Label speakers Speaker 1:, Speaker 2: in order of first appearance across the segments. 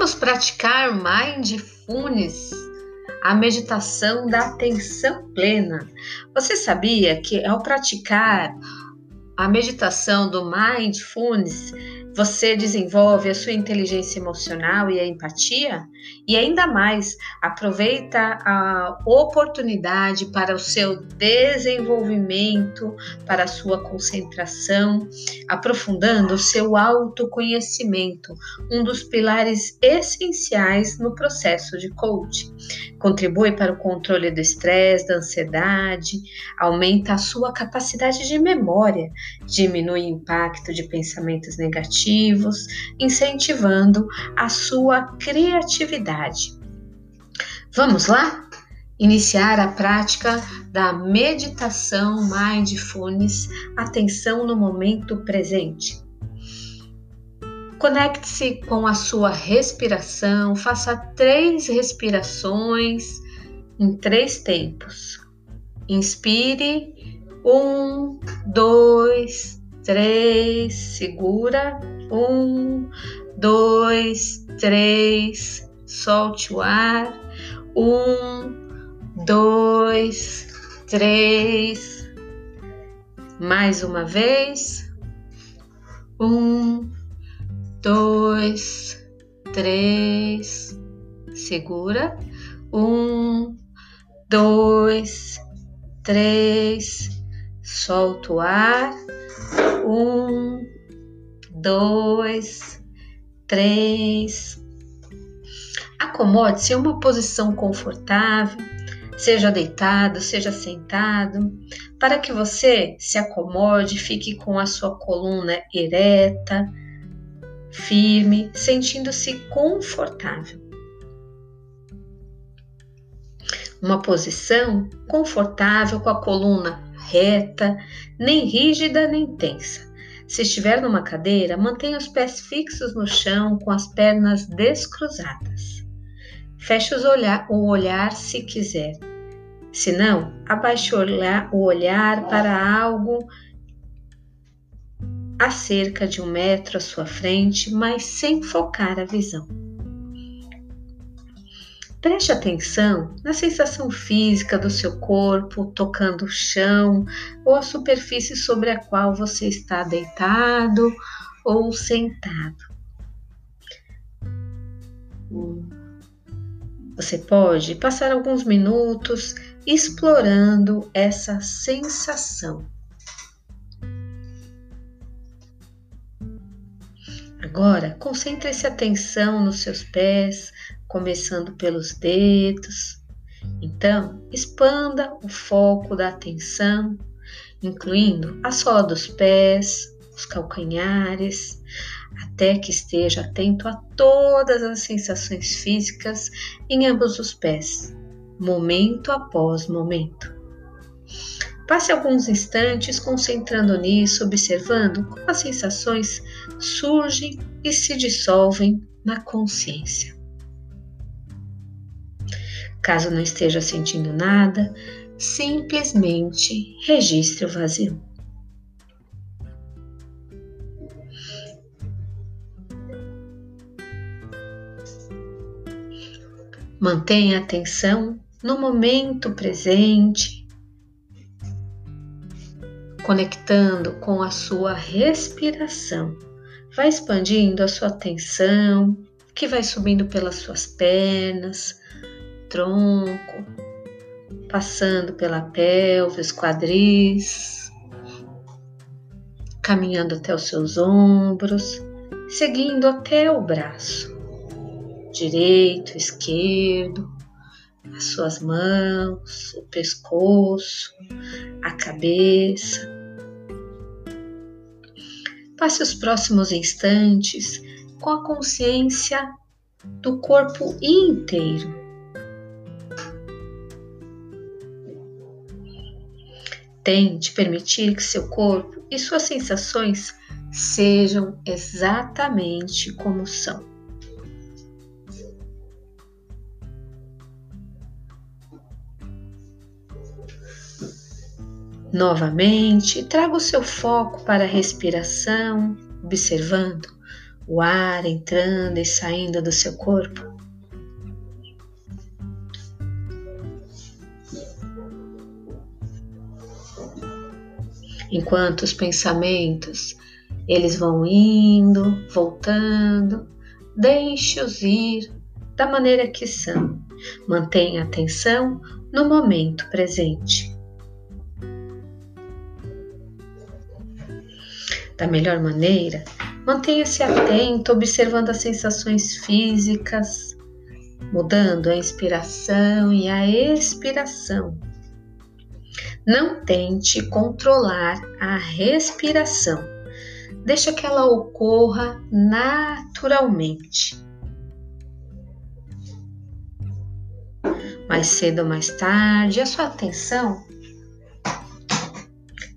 Speaker 1: Vamos praticar Mindfulness, a meditação da atenção plena. Você sabia que ao praticar a meditação do Mindfulness, você desenvolve a sua inteligência emocional e a empatia e ainda mais aproveita a oportunidade para o seu desenvolvimento, para a sua concentração, aprofundando o seu autoconhecimento, um dos pilares essenciais no processo de coaching. Contribui para o controle do estresse, da ansiedade, aumenta a sua capacidade de memória, diminui o impacto de pensamentos negativos, incentivando a sua criatividade. Vamos lá? Iniciar a prática da meditação mindfulness, atenção no momento presente. Conecte-se com a sua respiração, faça três respirações em três tempos. Inspire um, dois, três, segura. Um, dois, três, solte o ar. Um, dois, três. Mais uma vez. Um, dois, três. Segura. Um, dois, três solta o ar. Dois, três. Acomode-se em uma posição confortável, seja deitado, seja sentado, para que você se acomode, fique com a sua coluna ereta, firme, sentindo-se confortável. Uma posição confortável com a coluna reta, nem rígida nem tensa. Se estiver numa cadeira, mantenha os pés fixos no chão com as pernas descruzadas. Feche olhar, o olhar se quiser. Se não, abaixe o olhar para algo a cerca de um metro à sua frente, mas sem focar a visão. Preste atenção na sensação física do seu corpo tocando o chão ou a superfície sobre a qual você está deitado ou sentado. Você pode passar alguns minutos explorando essa sensação. Agora, concentre-se atenção nos seus pés, começando pelos dedos. Então, expanda o foco da atenção, incluindo a sola dos pés, os calcanhares, até que esteja atento a todas as sensações físicas em ambos os pés, momento após momento. Passe alguns instantes concentrando nisso, observando como as sensações surgem e se dissolvem na consciência. Caso não esteja sentindo nada, simplesmente registre o vazio. Mantenha a atenção no momento presente, conectando com a sua respiração. Vai expandindo a sua atenção, que vai subindo pelas suas pernas, tronco, passando pela pelve, os quadris, caminhando até os seus ombros, seguindo até o braço, direito, esquerdo, as suas mãos, o pescoço, a cabeça. Passe os próximos instantes com a consciência do corpo inteiro Tente permitir que seu corpo e suas sensações sejam exatamente como são. Novamente, traga o seu foco para a respiração, observando o ar entrando e saindo do seu corpo. Enquanto os pensamentos eles vão indo, voltando, deixe-os ir da maneira que são. Mantenha atenção no momento presente. Da melhor maneira, mantenha-se atento, observando as sensações físicas, mudando a inspiração e a expiração. Não tente controlar a respiração. Deixa que ela ocorra naturalmente. Mais cedo ou mais tarde, a sua atenção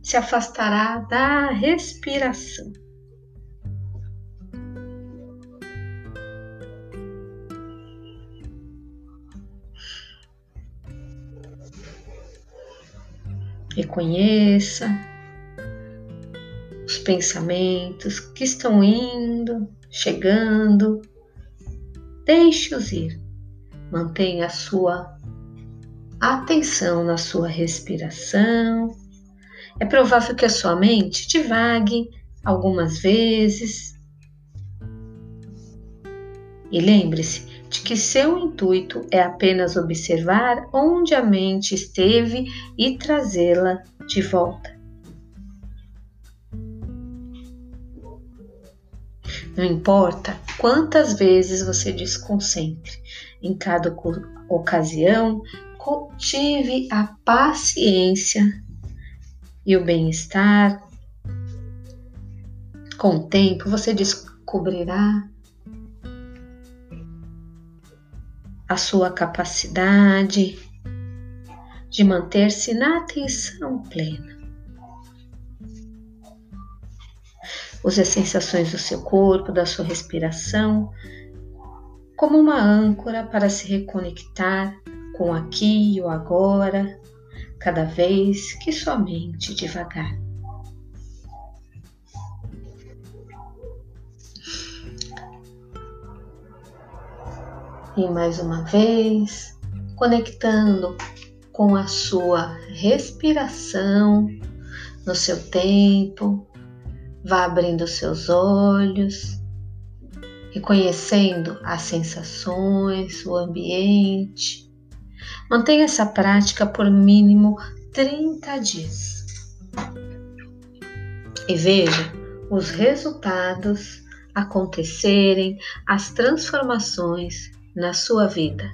Speaker 1: se afastará da respiração. Reconheça os pensamentos que estão indo, chegando. Deixe-os ir. Mantenha a sua atenção na sua respiração é provável que a sua mente divague algumas vezes. E lembre-se de que seu intuito é apenas observar onde a mente esteve e trazê-la de volta. Não importa quantas vezes você desconcentre, em cada ocasião, cultive a paciência e o bem-estar. Com o tempo, você descobrirá a sua capacidade de manter-se na atenção plena. Use as sensações do seu corpo, da sua respiração, como uma âncora para se reconectar com aqui e o agora cada vez que sua mente devagar. E mais uma vez, conectando com a sua respiração no seu tempo, vá abrindo seus olhos, reconhecendo as sensações, o ambiente, Mantenha essa prática por mínimo 30 dias. E veja os resultados acontecerem, as transformações na sua vida.